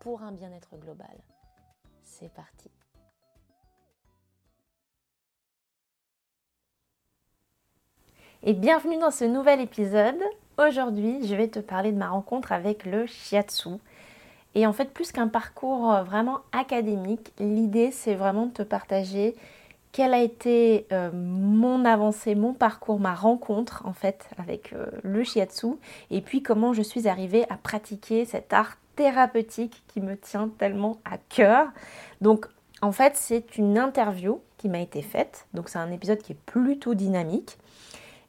pour un bien-être global. C'est parti. Et bienvenue dans ce nouvel épisode. Aujourd'hui, je vais te parler de ma rencontre avec le shiatsu. Et en fait, plus qu'un parcours vraiment académique, l'idée c'est vraiment de te partager quelle a été euh, mon avancée, mon parcours, ma rencontre en fait avec euh, le shiatsu et puis comment je suis arrivée à pratiquer cet art thérapeutique qui me tient tellement à cœur. Donc en fait c'est une interview qui m'a été faite, donc c'est un épisode qui est plutôt dynamique,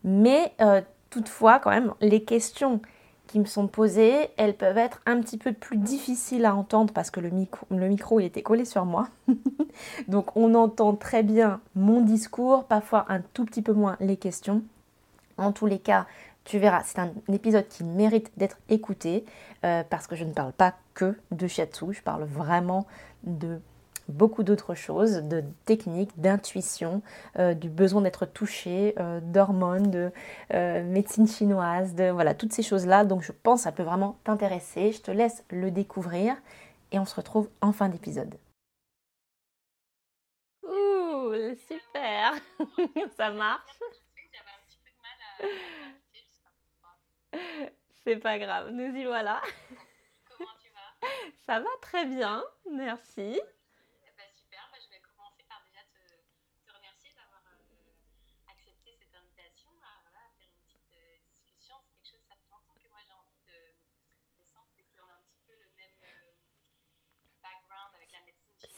mais euh, toutefois quand même les questions qui me sont posées, elles peuvent être un petit peu plus difficiles à entendre parce que le micro, le micro il était collé sur moi. Donc on entend très bien mon discours, parfois un tout petit peu moins les questions. En tous les cas, tu verras, c'est un épisode qui mérite d'être écouté euh, parce que je ne parle pas que de shiatsu, je parle vraiment de beaucoup d'autres choses, de techniques, d'intuition, euh, du besoin d'être touché, euh, d'hormones, de euh, médecine chinoise, de voilà, toutes ces choses-là. Donc je pense que ça peut vraiment t'intéresser. Je te laisse le découvrir et on se retrouve en fin d'épisode. Ouh, super Ça marche C'est pas grave, nous y voilà. Comment tu vas? Ça va très bien, merci.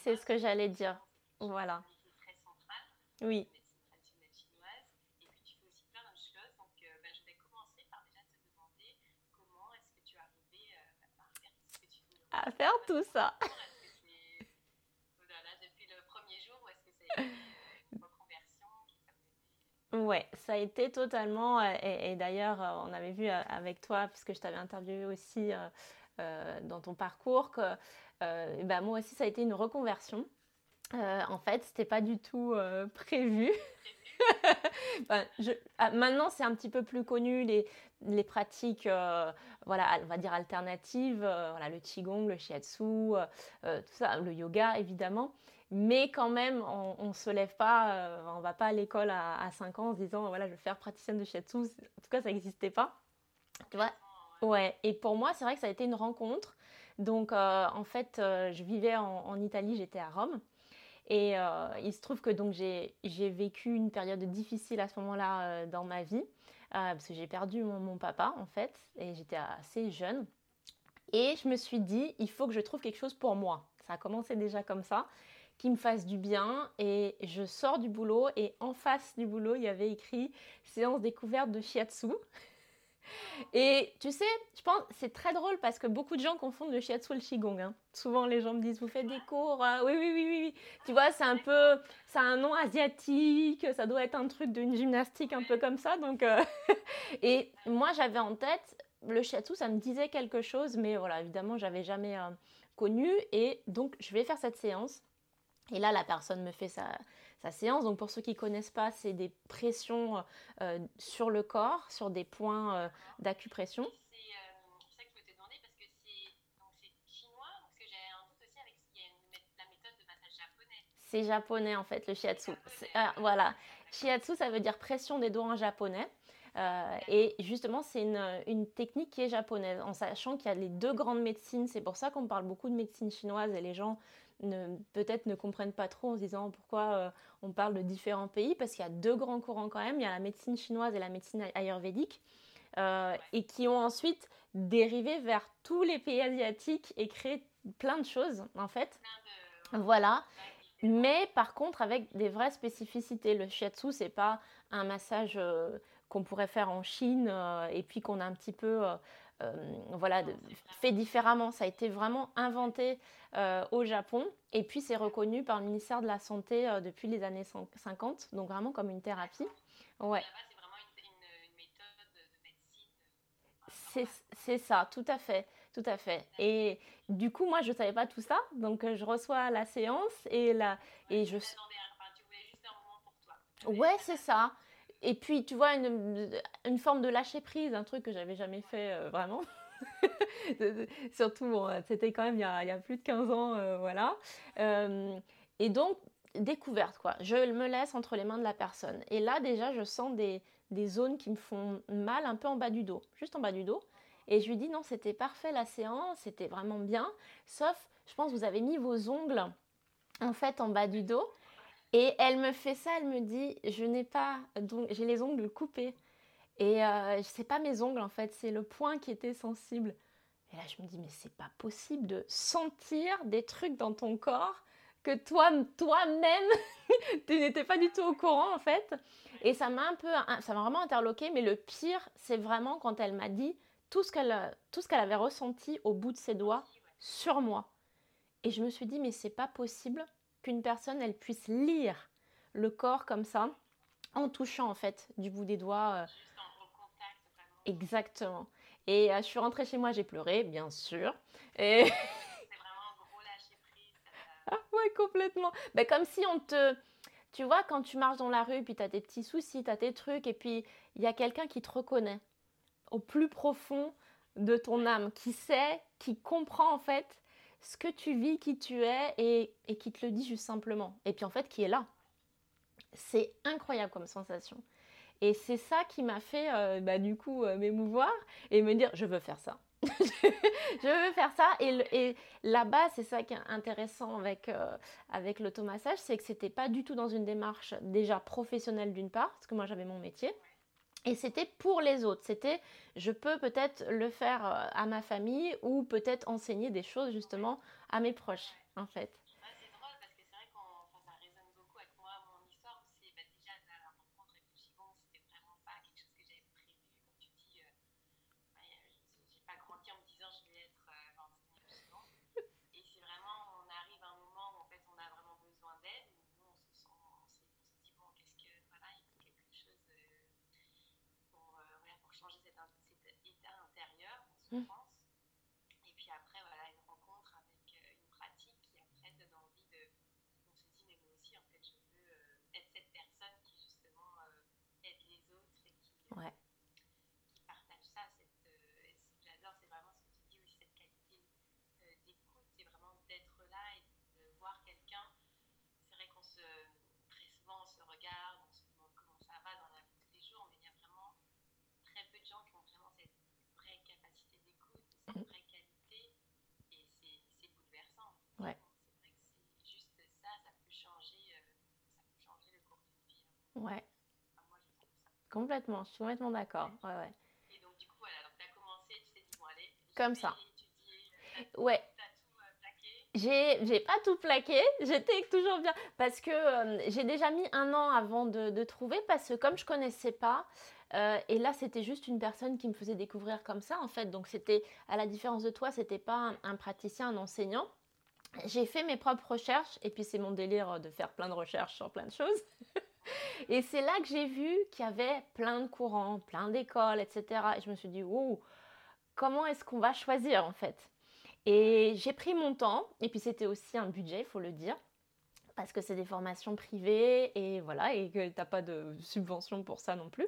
C'est ce que j'allais dire. Voilà. Très centrale. Oui. Médecine traditionnelle chinoise. Et puis tu fais aussi plein d'autres choses. Donc bah, je vais commencer par déjà te demander comment est-ce que tu es arrivé euh, à faire ce que tu fais. À faire tout ça. Voilà, depuis le premier jour, ou est-ce que c'est une reconversion qui t'a mené Ouais, ça a été totalement. euh, Et, et d'ailleurs, euh, on avait vu euh, avec toi, puisque je t'avais interviewé aussi euh, dans ton parcours, que euh, bah, moi aussi, ça a été une reconversion. Euh, en fait, c'était pas du tout prévu. Ah, maintenant, c'est un petit peu plus connu les, pratiques, euh, voilà, on va dire alternatives, euh, voilà, le qigong, le shiatsu, euh, euh, tout ça, le yoga évidemment. Mais quand même, on ne se lève pas, on va pas à l'école à, à 5 ans en se disant voilà, je vais faire praticienne de shiatsu. En tout cas, ça n'existait pas. Tu vois? Ouais, et pour moi, c'est vrai que ça a été une rencontre. Donc, en fait, je vivais en Italie, j'étais à Rome. Et euh, il se trouve que donc j'ai vécu une période difficile à ce moment-là euh, dans ma vie, euh, parce que j'ai perdu mon, mon papa, en fait, et j'étais assez jeune. Et je me suis dit, il faut que je trouve quelque chose pour moi. Ça a commencé déjà comme ça, qui me fasse du bien. Et je sors du boulot, et en face du boulot, il y avait écrit séance découverte de shiatsu. Et tu sais, je pense c'est très drôle parce que beaucoup de gens confondent le shiatsu et le qigong. hein. Souvent, les gens me disent vous faites des cours Oui, oui, oui, oui, oui. Tu vois, c'est un peu, ça a un nom asiatique. Ça doit être un truc d'une gymnastique un peu comme ça. Donc, euh, et moi, j'avais en tête le shiatsu, ça me disait quelque chose, mais voilà, évidemment, j'avais jamais euh, connu. Et donc, je vais faire cette séance. Et là, la personne me fait sa, sa séance. Donc, pour ceux qui ne connaissent pas, c'est des pressions euh, sur le corps, sur des points euh, d'acupression. C'est japonais. En fait, le shiatsu. Ah, voilà. Shiatsu, ça veut dire pression des doigts en japonais. Euh, et justement, c'est une, une technique qui est japonaise, en sachant qu'il y a les deux grandes médecines. C'est pour ça qu'on parle beaucoup de médecine chinoise et les gens peut-être ne comprennent pas trop en se disant pourquoi euh, on parle de différents pays, parce qu'il y a deux grands courants quand même. Il y a la médecine chinoise et la médecine ayurvédique, euh, et qui ont ensuite dérivé vers tous les pays asiatiques et créé plein de choses en fait. Voilà. Mais par contre, avec des vraies spécificités. Le shiatsu, c'est pas un massage euh, qu'on pourrait faire en Chine et puis qu'on a un petit peu euh, voilà, fait différemment. Ça a été vraiment inventé au Japon. Et puis, c'est reconnu par le ministère de la Santé depuis les années 50, donc vraiment comme une thérapie. Ouais. C'est ça, tout à fait, tout à fait. Et du coup, moi, je ne savais pas tout ça, donc je reçois la séance et la et je. Ouais, c'est ça. Et puis, tu vois, une, forme de lâcher prise, un truc que j'avais jamais fait euh, vraiment. Surtout, bon, c'était quand même il y, a, il y, a, plus de 15 ans, euh, voilà. Euh, et donc, découverte, quoi. Je me laisse entre les mains de la personne. Et là, déjà, je sens des, des zones qui me font mal un peu en bas du dos, juste en bas du dos. Et je lui dis non, c'était parfait la séance, c'était vraiment bien. Sauf, je pense, vous avez mis vos ongles en fait en bas du dos. Et elle me fait ça, elle me dit, je n'ai pas, donc j'ai les ongles coupés. Et euh, c'est pas mes ongles en fait, c'est le point qui était sensible. Et là, je me dis, mais c'est pas possible de sentir des trucs dans ton corps que toi, toi-même, tu n'étais pas du tout au courant en fait. Et ça m'a un peu, ça m'a vraiment interloqué. Mais le pire, c'est vraiment quand elle m'a dit tout ce qu'elle, tout ce qu'elle avait ressenti au bout de ses doigts sur moi. Et je me suis dit, mais c'est pas possible qu'une personne, elle puisse lire le corps comme ça, en touchant en fait du bout des doigts. Euh. Exactement. Et euh, je suis rentrée chez moi, j'ai pleuré, bien sûr. Et... C'est vraiment un gros lâcher prise. Ah ouais, complètement. Ben, comme si on te... Tu vois, quand tu marches dans la rue, puis tu as tes petits soucis, tu as tes trucs, et puis il y a quelqu'un qui te reconnaît au plus profond de ton âme, qui sait, qui comprend en fait ce que tu vis, qui tu es et, qui te le dit juste simplement. Et puis en fait, qui est là. C'est incroyable comme sensation. Et c'est ça qui m'a fait euh, bah, du coup euh, m'émouvoir et me dire je veux faire ça. je veux faire ça. Et, et là-bas, c'est ça qui est intéressant avec, euh, avec l'automassage, c'est que c'était pas du tout dans une démarche déjà professionnelle d'une part, parce que moi j'avais mon métier. Et c'était pour les autres. C'était, je peux peut-être le faire euh, à ma famille ou peut-être enseigner des choses justement à mes proches, en fait. Et puis après, voilà, une rencontre avec euh, une pratique qui après donne envie de. On se dit, mais moi aussi, en fait, je veux euh, être cette personne qui justement euh, aide les autres et qui, qui partage ça. J'adore, c'est vraiment ce que tu dis aussi, cette qualité d'écoute, c'est vraiment d'être là et de voir quelqu'un. C'est vrai qu'on se. Très souvent, on se regarde, on se demande comment ça va dans la vie de tous les jours, mais il y a vraiment très peu de gens qui ont vraiment cette vraie capacité vraie qualité et c'est bouleversant. Ouais. C'est vrai que c'est juste ça, ça peut changer, euh, ça peut changer le cours Ouais. moi, je trouve ça. Complètement, je suis complètement d'accord. Ouais, ouais. Et donc, du coup, voilà, donc tu as commencé, tu t'es dit, bon, allez, comme ça. Étudier, ouais. J'ai pas tout plaqué, j'étais toujours bien parce que euh, j'ai déjà mis un an avant de, de, trouver parce que comme je connaissais pas, euh, et là, c'était juste une personne qui me faisait découvrir comme ça, en fait. Donc, c'était, à la différence de toi, c'était pas un, praticien, un enseignant. J'ai fait mes propres recherches, et puis c'est mon délire de faire plein de recherches sur plein de choses. et c'est là que j'ai vu qu'il y avait plein de courants, plein d'écoles, etc. Et je me suis dit, wow, comment est-ce qu'on va choisir, en fait? Et j'ai pris mon temps, et puis c'était aussi un budget, il faut le dire parce que c'est des formations privées et voilà et que tu n'as pas de subvention pour ça non plus.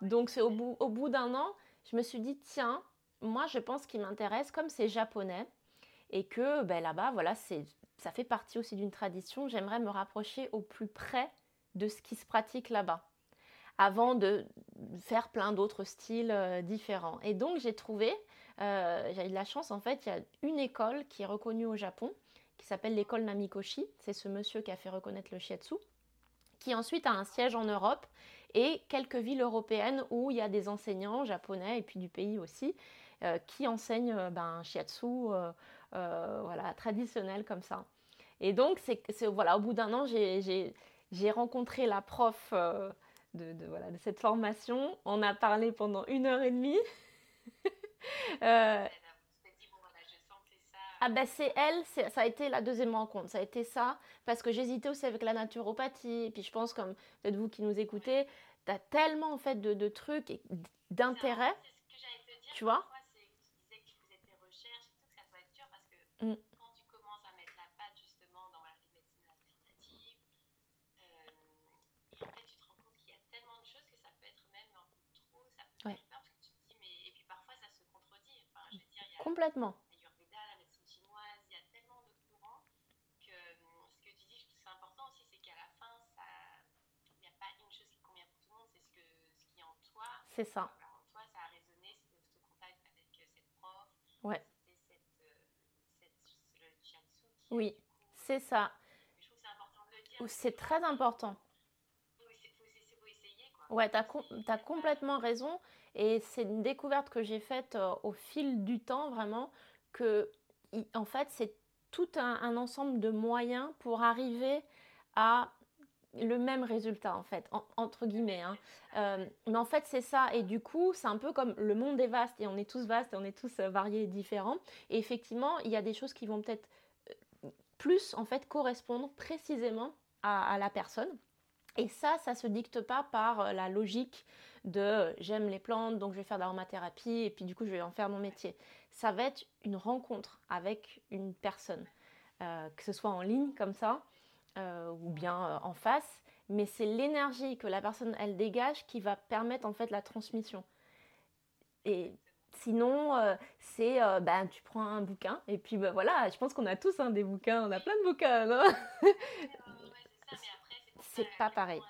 Donc c'est au bout, au bout d'un an, je me suis dit, tiens, moi je pense qu'il m'intéresse comme c'est japonais et que ben, là-bas, voilà, ça fait partie aussi d'une tradition, j'aimerais me rapprocher au plus près de ce qui se pratique là-bas avant de faire plein d'autres styles euh, différents. Et donc j'ai trouvé, euh, j'ai eu de la chance en fait, il y a une école qui est reconnue au Japon, qui s'appelle l'école Namikoshi, c'est ce monsieur qui a fait reconnaître le shiatsu, qui ensuite a un siège en Europe et quelques villes européennes où il y a des enseignants japonais et puis du pays aussi euh, qui enseignent ben, shiatsu voilà, traditionnel comme ça. Et donc, c'est, voilà, au bout d'un an, j'ai, rencontré la prof de, voilà, de, cette formation. On a parlé pendant une heure et demie. euh, ah ben c'est elle, ça a été la deuxième rencontre, ça a été ça, parce que j'hésitais aussi avec la naturopathie, et puis je pense comme peut-être vous qui nous écoutez, tu as tellement en fait de, de trucs et d'intérêts, tu vois? Mm. tu à mettre la patte justement dans la médecine alternative, euh, et en fait tu te rends compte qu'il y a tellement de choses que ça peut être même un peu trop, ça peut ouais. faire peur parce que tu te dis mais et puis parfois ça se contredit. Enfin, il y a Complètement. C'est ça. toi, ça a résonné ce, ce contact avec cette prof. Ouais. C'était cette, le shiatsu. Oui, c'est ça. Je trouve que c'est important de le dire. C'est très important. Il faut, essayer, quoi. Ouais, tu as, as, complètement raison. Et c'est une découverte que j'ai faite euh, au fil du temps, vraiment, que, en fait, c'est tout un, ensemble de moyens pour arriver à le même résultat en fait, entre guillemets. Hein. Euh, mais en fait c'est ça et du coup c'est un peu comme le monde est vaste et on est tous vastes et on est tous euh, variés et différents. Et effectivement il y a des choses qui vont peut-être plus en fait correspondre précisément à, la personne. Et ça, ça se dicte pas par la logique de j'aime les plantes donc je vais faire de l'aromathérapie et puis du coup je vais en faire mon métier. Ça va être une rencontre avec une personne, que ce soit en ligne comme ça euh, ou bien euh, en face, mais c'est l'énergie que la personne elle dégage qui va permettre en fait la transmission. Et sinon, euh, c'est ben, tu prends un bouquin et puis ben, voilà, je pense qu'on a tous hein, des bouquins, on a plein de bouquins, C'est pas pareil.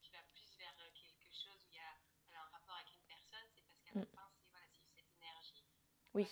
Tu vas plus vers quelque chose où il y a un rapport avec une personne, c'est parce qu'à la fin, c'est cette énergie. Oui.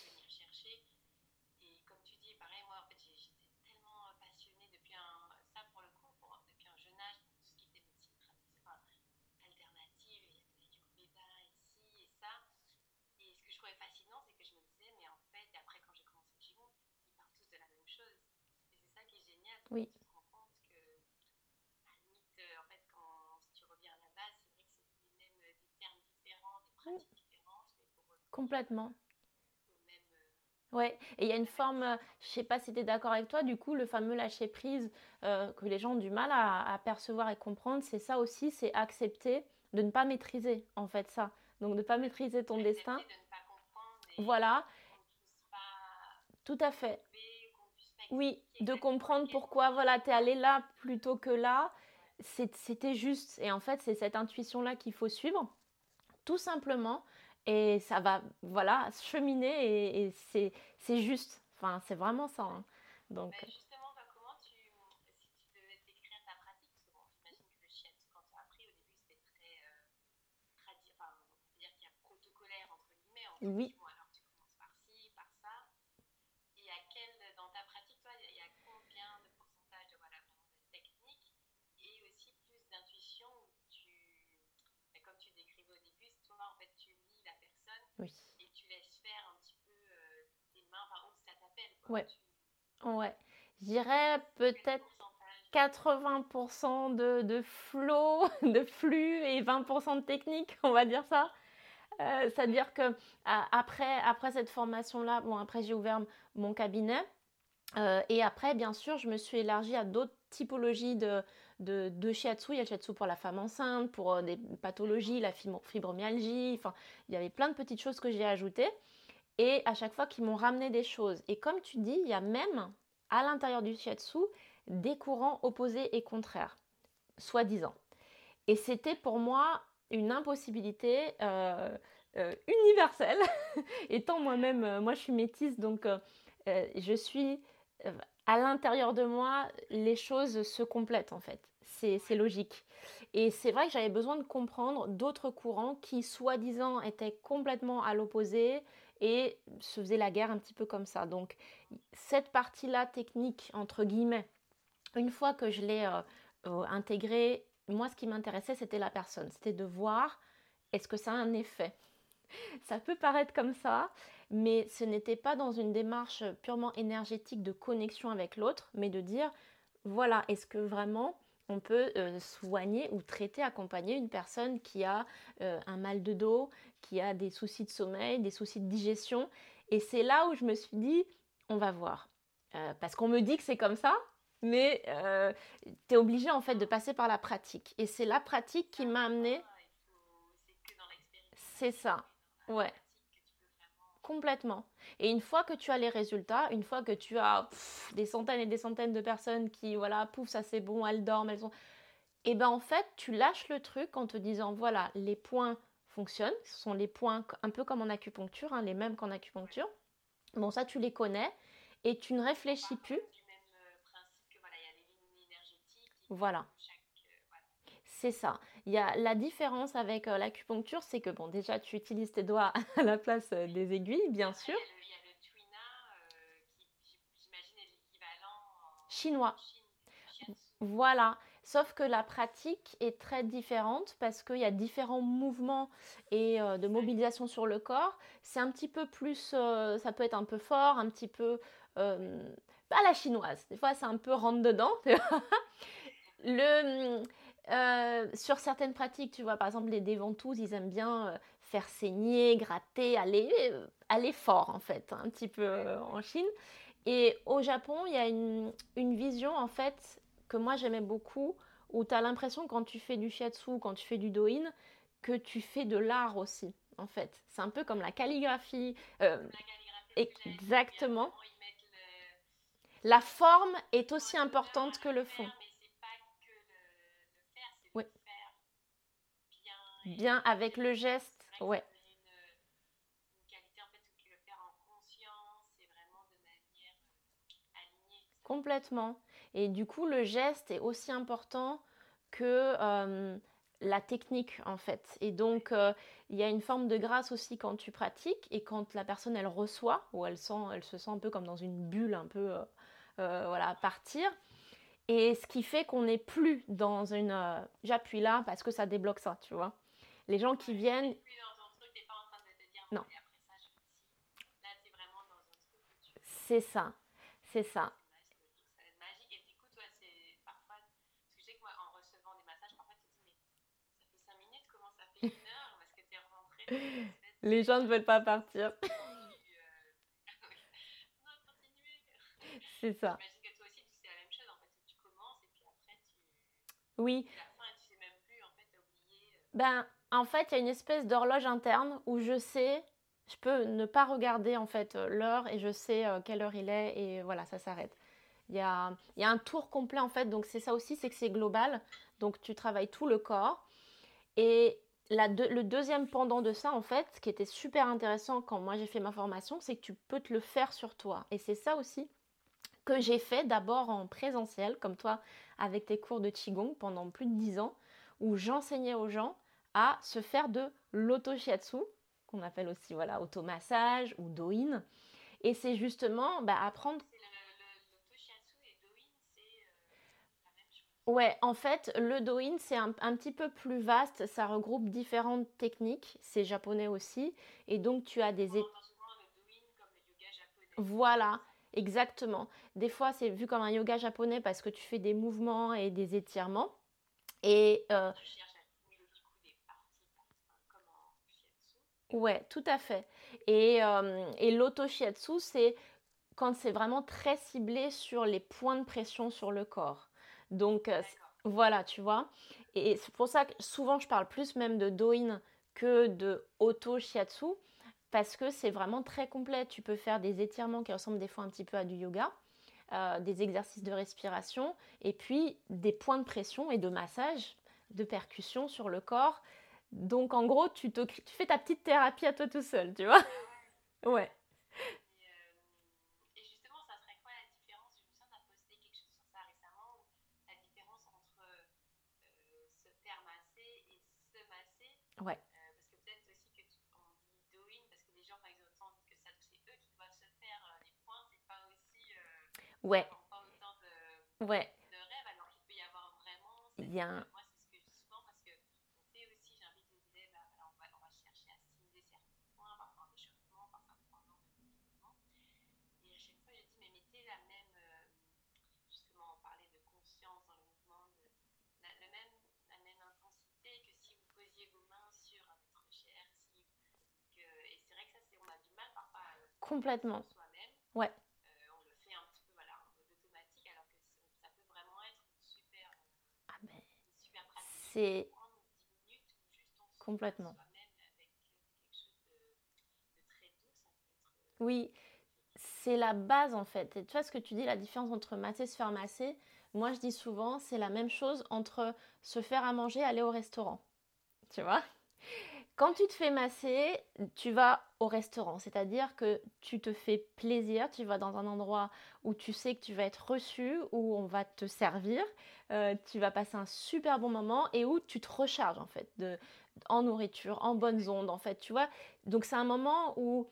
Oui. Tu te rends compte que, à la limite, euh, en fait, quand si tu reviens à la base, c'est vrai que c'est les mêmes euh, des termes différents, des pratiques différentes, mais pour Complètement. Ouais, et il y a une forme, euh, je sais pas si tu es d'accord avec toi, du coup, le fameux lâcher prise euh, que les gens ont du mal à, à percevoir et comprendre, c'est ça aussi, c'est accepter de ne pas maîtriser, en fait, ça. Donc, de ne pas maîtriser ton accepter destin. De ne pas comprendre et voilà. Pas Tout à fait. Oui, de comprendre pourquoi voilà, tu es allé là plutôt que là. C'était juste. Et en fait, c'est cette intuition-là qu'il faut suivre, tout simplement. Et ça va, voilà, cheminer et, et c'est juste. Enfin, c'est vraiment ça. hein. Donc, Ben, justement, bah, comment tu, si tu devais décrire ta pratique, parce que bon, j'imagine que le shiatsu, quand tu as appris au début, c'était très euh, tradi- enfin, c'est-à-dire qu'il y a protocolaire entre guillemets, entre oui. bon, alors tu commences par ci, par ça, et à quel, dans ta pratique, toi, il y a combien de pourcentage de, voilà, vraiment de technique, et aussi plus d'intuition, où tu, ben, comme tu décrivais au début, toi, en fait, tu lis la personne, oui. et tu laisses faire un petit peu euh, tes mains, par où ça t'appelle, quoi. Ouais. Ouais. Quel peut-être pourcentage 80% de, de flow, de flux et 20% de technique, on va dire ça. Euh, C'est-à-dire que à- après, après cette formation-là, bon, après j'ai ouvert mon cabinet. Euh, et après, bien sûr, je me suis élargie à d'autres typologies de, de, de shiatsu. Il y a le shiatsu pour la femme enceinte, pour euh, des pathologies, la fibro- fibromyalgie. Enfin, il y avait plein de petites choses que j'ai ajoutées. Et à chaque fois, qu'ils m'ont ramené des choses. Et comme tu dis, il y a même à l'intérieur du shiatsu des courants opposés et contraires, soi-disant. Et c'était pour moi une impossibilité euh, euh, universelle. Étant moi-même, euh, moi je suis métisse, donc je suis à l'intérieur de moi, les choses se complètent en fait. C'est logique. Et c'est vrai que j'avais besoin de comprendre d'autres courants qui, soi-disant, étaient complètement à l'opposé et se faisaient la guerre un petit peu comme ça. Donc, cette partie-là technique, entre guillemets, une fois que je l'ai euh, euh, intégrée, moi, ce qui m'intéressait, c'était la personne. C'était de voir est-ce que ça a un effet? Ça peut paraître comme ça, mais ce n'était pas dans une démarche purement énergétique de connexion avec l'autre, mais de dire, voilà, est-ce que vraiment on peut euh, soigner ou traiter, accompagner une personne qui a euh, un mal de dos, qui a des soucis de sommeil, des soucis de digestion. Et c'est là où je me suis dit, on va voir. Euh, parce qu'on me dit que c'est comme ça, mais tu es obligé en fait de passer par la pratique. Et c'est la pratique qui m'a amené. C'est ça, ouais. Complètement. Et une fois que tu as les résultats, une fois que tu as des centaines et des centaines de personnes qui, voilà, pouf, ça c'est bon, elles dorment, elles sont... Et eh ben en fait, tu lâches le truc en te disant, voilà, les points fonctionnent. Ce sont les points un peu comme en acupuncture, hein, les mêmes qu'en acupuncture. Bon, ça, tu les connais et tu ne réfléchis plus. Voilà. C'est ça. Il y a la différence avec euh, l'acupuncture, c'est que bon, déjà tu utilises tes doigts à la place euh, des aiguilles, bien sûr. Il y a le, tuina, euh, qui j'imagine est l'équivalent chinois. voilà. Sauf que la pratique est très différente parce qu'il y a différents mouvements et de mobilisation sur le corps. C'est un petit peu plus, ça peut être un peu fort, un petit peu pas la chinoise. Des fois, c'est un peu rentre dedans. le euh, sur certaines pratiques, tu vois, par exemple, les déventouses, ils aiment bien euh, faire saigner, gratter, aller, euh, aller fort, en fait, un petit peu en Chine. Et au Japon, il y a une, une vision, en fait, que moi j'aimais beaucoup, où tu as l'impression, quand tu fais du shiatsu, quand tu fais du doin, que tu fais de l'art aussi, en fait. C'est un peu comme la calligraphie. La calligraphie exactement. La forme est aussi importante que le fond. Bien avec le geste. Ouais. Complètement. Et du coup, le geste est aussi important que euh, la technique, en fait. Et donc, euh, il y a une forme de grâce aussi quand tu pratiques et quand la personne, elle reçoit, ou elle, sent, elle se sent un peu comme dans une bulle, un peu, euh, voilà, partir. Et ce qui fait qu'on n'est plus dans une... J'appuie là parce que ça débloque ça, tu vois les gens qui viennent. Non. C'est ça, c'est ça. Et du coup, toi, c'est parfois. Parce que je sais que moi, en recevant des massages, parfois, tu te dis, mais ça fait 5 minutes, comment ça fait une heure Parce que tu es rentré. Les gens ne veulent pas partir. Euh. C'est ça. J'imagine que toi aussi, tu sais la même chose. En fait, tu commences et puis après, tu. Oui. À la fin, tu sais même plus, en fait, tu as oublié. Ben, en fait, il y a une espèce d'horloge interne où je sais, je peux ne pas regarder en fait l'heure et je sais euh, quelle heure il est et voilà, ça s'arrête. Il y, a, un tour complet en fait, donc c'est ça aussi, c'est que c'est global. Donc tu travailles tout le corps. Et le deuxième pendant de ça, en fait, ce qui était super intéressant quand moi j'ai fait ma formation, c'est que tu peux te le faire sur toi. Et c'est ça aussi que j'ai fait d'abord en présentiel, comme toi, avec tes cours de Qigong pendant plus de 10 ans, où j'enseignais aux gens à se faire de l'auto-shiatsu, qu'on appelle aussi voilà, automassage ou doin. Et c'est justement bah, apprendre. Ouais, en fait, le doin, c'est un, petit peu plus vaste. Ça regroupe différentes techniques. C'est japonais aussi. Et donc, tu as des. Voilà, exactement. Des fois, c'est vu comme un yoga japonais parce que tu fais des mouvements et des étirements. Et. Euh, Ouais, tout à fait. Et, euh, et l'auto-shiatsu, c'est quand c'est vraiment très ciblé sur les points de pression sur le corps. Donc euh, voilà, tu vois. Et c'est pour ça que souvent je parle plus même de doin que de auto-shiatsu parce que c'est vraiment très complet. Tu peux faire des étirements qui ressemblent des fois un petit peu à du yoga, euh, des exercices de respiration et puis des points de pression et de massage, de percussion sur le corps donc en gros, tu, te, tu fais ta petite thérapie à toi tout seul, tu vois. ouais. Et, justement, ça serait quoi la différence? Je me souviens, tu posté quelque chose sur ça récemment, la différence entre euh, se faire masser et se masser. Ouais. Euh, parce que peut-être aussi que tu, on dit doing, parce que les gens, par exemple, sentent que ça, c'est eux qui doivent se faire euh, les points, c'est pas aussi. ouais. Pas autant de, ouais. de rêves, alors qu'il peut y avoir vraiment. Il y a un Complètement. soi-même. Ouais. Euh, on le fait un petit peu voilà, en mode automatique, alors que ça, ça peut vraiment être une super, euh, Ah ben, une super pratique. c'est Prendre 10 minutes où juste on se complètement. soi-même avec quelque chose de, de très doux, ça peut être. euh, Oui, c'est la base en fait. Et tu vois ce que tu dis, la différence entre masser et se faire masser? Moi, je dis souvent, c'est la même chose entre se faire à manger et aller au restaurant. Tu vois? Quand tu te fais masser, tu vas au restaurant, c'est-à-dire que tu te fais plaisir, tu vas dans un endroit où tu sais que tu vas être reçu, où on va te servir, euh, tu vas passer un super bon moment et où tu te recharges en fait de, en nourriture, en bonnes ondes en fait, tu vois. Donc c'est un moment où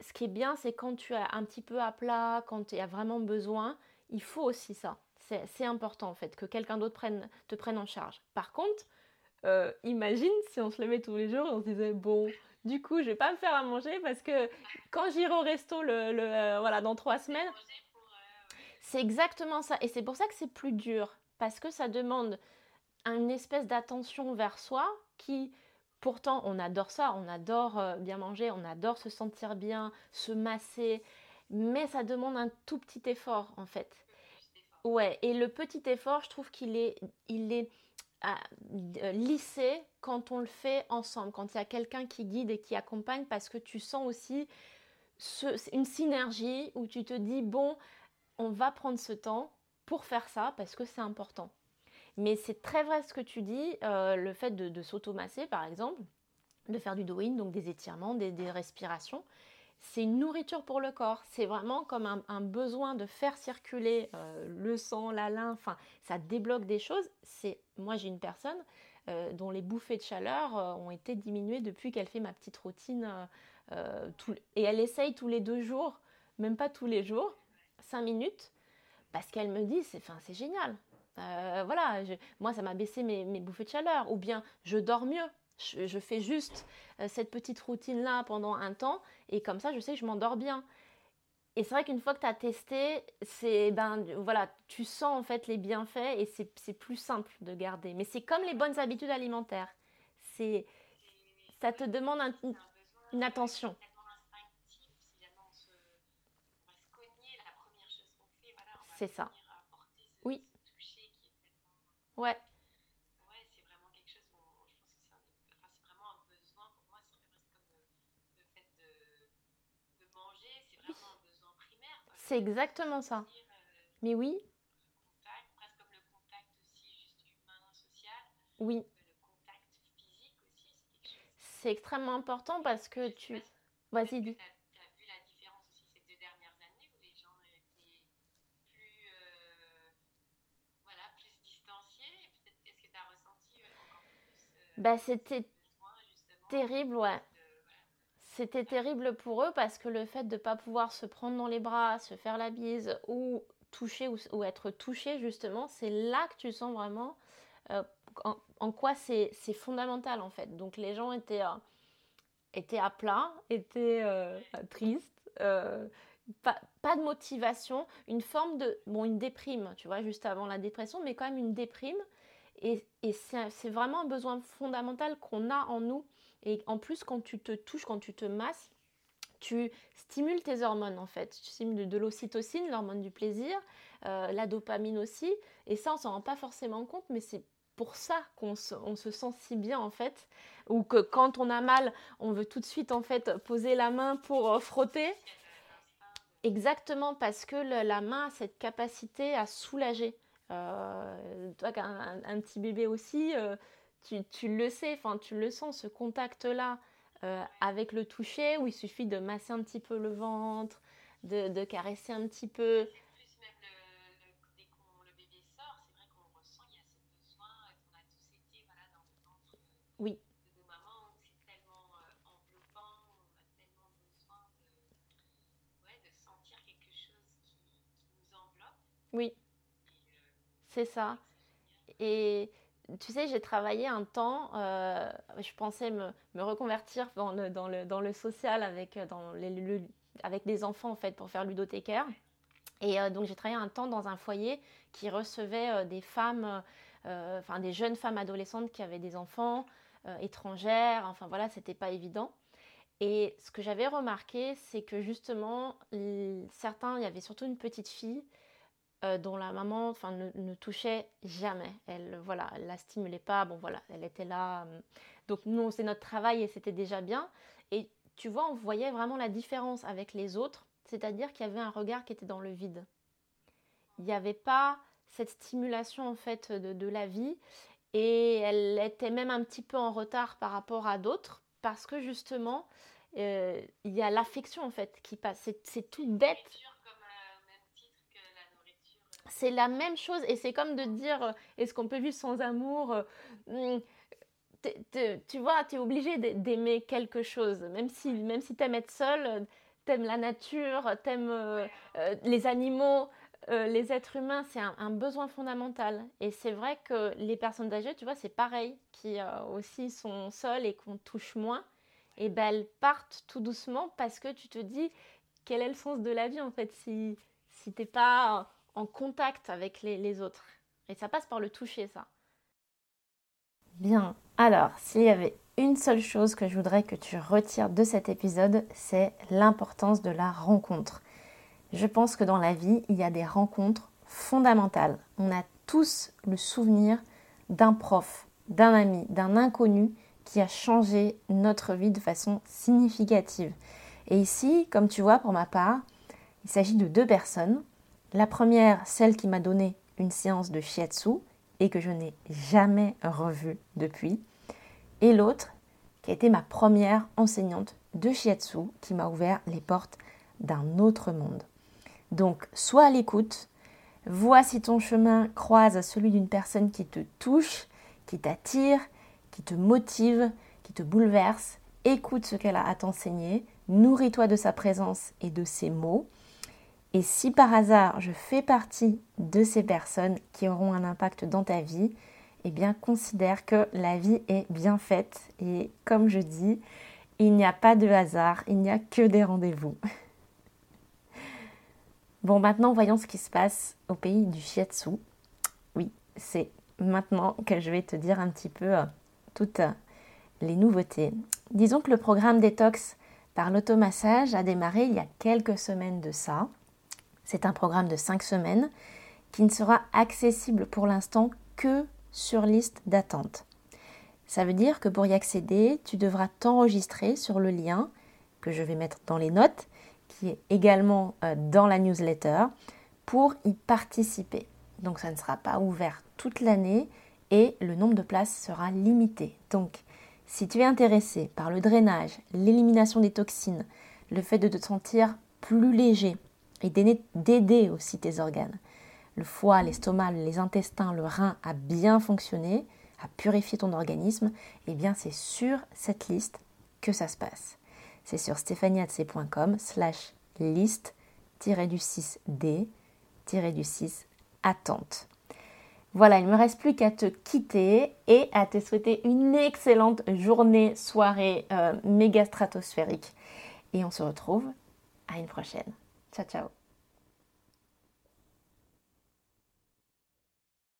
ce qui est bien, c'est quand tu es un petit peu à plat, quand tu as vraiment besoin, il faut aussi ça. C'est important en fait que quelqu'un d'autre te prenne en charge. Par contre, euh, imagine si on se levait tous les jours et on se disait bon, du coup, je vais pas me faire à manger parce que quand j'irai au resto le, le, euh, voilà dans trois semaines, c'est exactement ça. Et c'est pour ça que c'est plus dur parce que ça demande une espèce d'attention vers soi qui pourtant on adore ça, on adore euh, bien manger, on adore se sentir bien, se masser, mais ça demande un tout petit effort en fait. Ouais, et le petit effort, je trouve qu'il est, il est ah, euh, lissé quand on le fait ensemble, quand il y a quelqu'un qui guide et qui accompagne, parce que tu sens aussi une synergie où tu te dis, bon, on va prendre ce temps pour faire ça, parce que c'est important. Mais c'est très vrai ce que tu dis, euh, le fait de, de s'automasser, par exemple, de faire du doing, donc des étirements, des respirations, c'est une nourriture pour le corps. C'est vraiment comme un, besoin de faire circuler euh, le sang, la lymphe. Ça débloque des choses. C'est moi j'ai une personne euh, dont les bouffées de chaleur euh, ont été diminuées depuis qu'elle fait ma petite routine et elle essaye tous les deux jours, même pas tous les jours, cinq minutes, parce qu'elle me dit c'est c'est génial. Voilà, moi ça m'a baissé mes bouffées de chaleur, ou bien je dors mieux. Je, je fais juste euh, cette petite routine là pendant un temps et comme ça je sais que je m'endors bien. Et c'est vrai qu'une fois que tu as testé, c'est ben voilà, tu sens en fait les bienfaits et c'est c'est plus simple de garder. Mais c'est comme les bonnes habitudes alimentaires. C'est C'est- ça te demande un- c'est une ouais, attention. tellement instinctif, si jamais on, se, on va se cogner, la première chose qu'on fait, voilà, on va C'est ça. venir apporter ce, Oui. ce toucher qui est tellement... Ouais, Ouais, c'est vraiment quelque chose, où on- je pense que c'est un, enfin, c'est vraiment un besoin pour moi, c'est presque comme euh, le fait de, de manger, c'est vraiment un besoin primaire. quoi. C'est exactement ça. Mais oui, oui, c'est extrêmement important parce que tu... Vas-y, dis. Bah, c'était terrible, ouais. C'était terrible pour eux parce que le fait de ne pas pouvoir se prendre dans les bras, se faire la bise ou toucher ou, être touché justement, c'est là que tu sens vraiment euh, en, quoi c'est fondamental en fait. Donc les gens étaient, euh, étaient à plat, étaient euh, tristes, pas, de motivation, une forme de, bon une déprime, tu vois, juste avant la dépression, mais quand même une déprime. Et, c'est vraiment un besoin fondamental qu'on a en nous. Et en plus, quand tu te touches, quand tu te masses, tu stimules tes hormones en fait. Tu stimules de, l'ocytocine, l'hormone du plaisir, euh, la dopamine aussi. Et ça, on s'en rend pas forcément compte, mais c'est pour ça qu'on se, sent si bien en fait. Ou que quand on a mal, on veut tout de suite en fait poser la main pour euh, frotter. Exactement, parce que la main a cette capacité à soulager. Euh, toi, un, petit bébé aussi, tu, tu le sais, enfin, tu le sens, ce contact-là euh, avec le toucher, où il suffit de masser un petit peu le ventre, de, de caresser un petit peu. Oui. de où c'est tellement euh, enveloppant, on a tellement besoin de, ouais, de sentir quelque chose qui, qui nous enveloppe. Oui, euh, c'est ça. Et tu sais, j'ai travaillé un temps, euh, je pensais me, reconvertir dans le, social avec, euh, avec des enfants en fait pour faire ludothécaire. Et euh, donc j'ai travaillé un temps dans un foyer qui recevait des femmes, enfin des jeunes femmes adolescentes qui avaient des enfants étrangères. Enfin voilà, c'était pas évident. Et ce que j'avais remarqué, c'est que justement, certains, il y avait surtout une petite fille euh, dont la maman enfin, ne, touchait jamais. Elle voilà, la stimulait pas. Bon voilà, elle était là. Euh. donc nous, c'est notre travail et c'était déjà bien. Et tu vois, on voyait vraiment la différence avec les autres, c'est-à-dire qu'il y avait un regard qui était dans le vide. Il n'y avait pas cette stimulation en fait de, de la vie et elle était même un petit peu en retard par rapport à d'autres parce que justement, euh, il y a l'affection en fait qui passe. C'est tout bête. C'est la même chose et c'est comme de dire euh, est-ce qu'on peut vivre sans amour euh, hmm, Tu vois, tu es obligé d'aimer quelque chose, même si, même si tu aimes être seul, tu aimes la nature, tu aimes les animaux. les êtres humains, c'est un, besoin fondamental. Et c'est vrai que les personnes âgées, tu vois, c'est pareil, qui aussi sont seules et qu'on touche moins et ben elles partent tout doucement parce que tu te dis quel est le sens de la vie en fait si, si t'es pas en contact avec les, autres. Et ça passe par le toucher ça. Bien, alors s'il y avait une seule chose que je voudrais que tu retires de cet épisode, c'est l'importance de la rencontre. Je pense que dans la vie, il y a des rencontres fondamentales. On a tous le souvenir d'un prof, d'un ami, d'un inconnu qui a changé notre vie de façon significative. Et ici, comme tu vois, pour ma part, il s'agit de deux personnes. La première, celle qui m'a donné une séance de shiatsu et que je n'ai jamais revue depuis. Et l'autre, qui a été ma première enseignante de shiatsu qui m'a ouvert les portes d'un autre monde. Donc, sois à l'écoute, vois si ton chemin croise celui d'une personne qui te touche, qui t'attire, qui te motive, qui te bouleverse. Écoute ce qu'elle a à t'enseigner, nourris-toi de sa présence et de ses mots. Et si par hasard je fais partie de ces personnes qui auront un impact dans ta vie, eh bien considère que la vie est bien faite. Et comme je dis, il n'y a pas de hasard, il n'y a que des rendez-vous. Bon, maintenant voyons ce qui se passe au pays du shiatsu. Oui, c'est maintenant que je vais te dire un petit peu euh, toutes les nouveautés. Disons que le programme détox par l'automassage a démarré il y a quelques semaines de ça. C'est un programme de 5 semaines qui ne sera accessible pour l'instant que sur liste d'attente. Ça veut dire que pour y accéder, tu devras t'enregistrer sur le lien que je vais mettre dans les notes, qui est également euh, dans la newsletter, pour y participer. Donc ça ne sera pas ouvert toute l'année, et le nombre de places sera limité. Donc, si tu es intéressé par le drainage, l'élimination des toxines, le fait de te sentir plus léger et d'aider aussi tes organes, le foie, l'estomac, les intestins, le rein à bien fonctionner, à purifier ton organisme, eh bien c'est sur cette liste que ça se passe. C'est sur stéphaniatc.com slash liste-du-6d-du-6 attente. Voilà, il ne me reste plus qu'à te quitter et à te souhaiter une excellente journée, soirée euh, méga stratosphérique. Et on se retrouve à une prochaine. Ciao, ciao.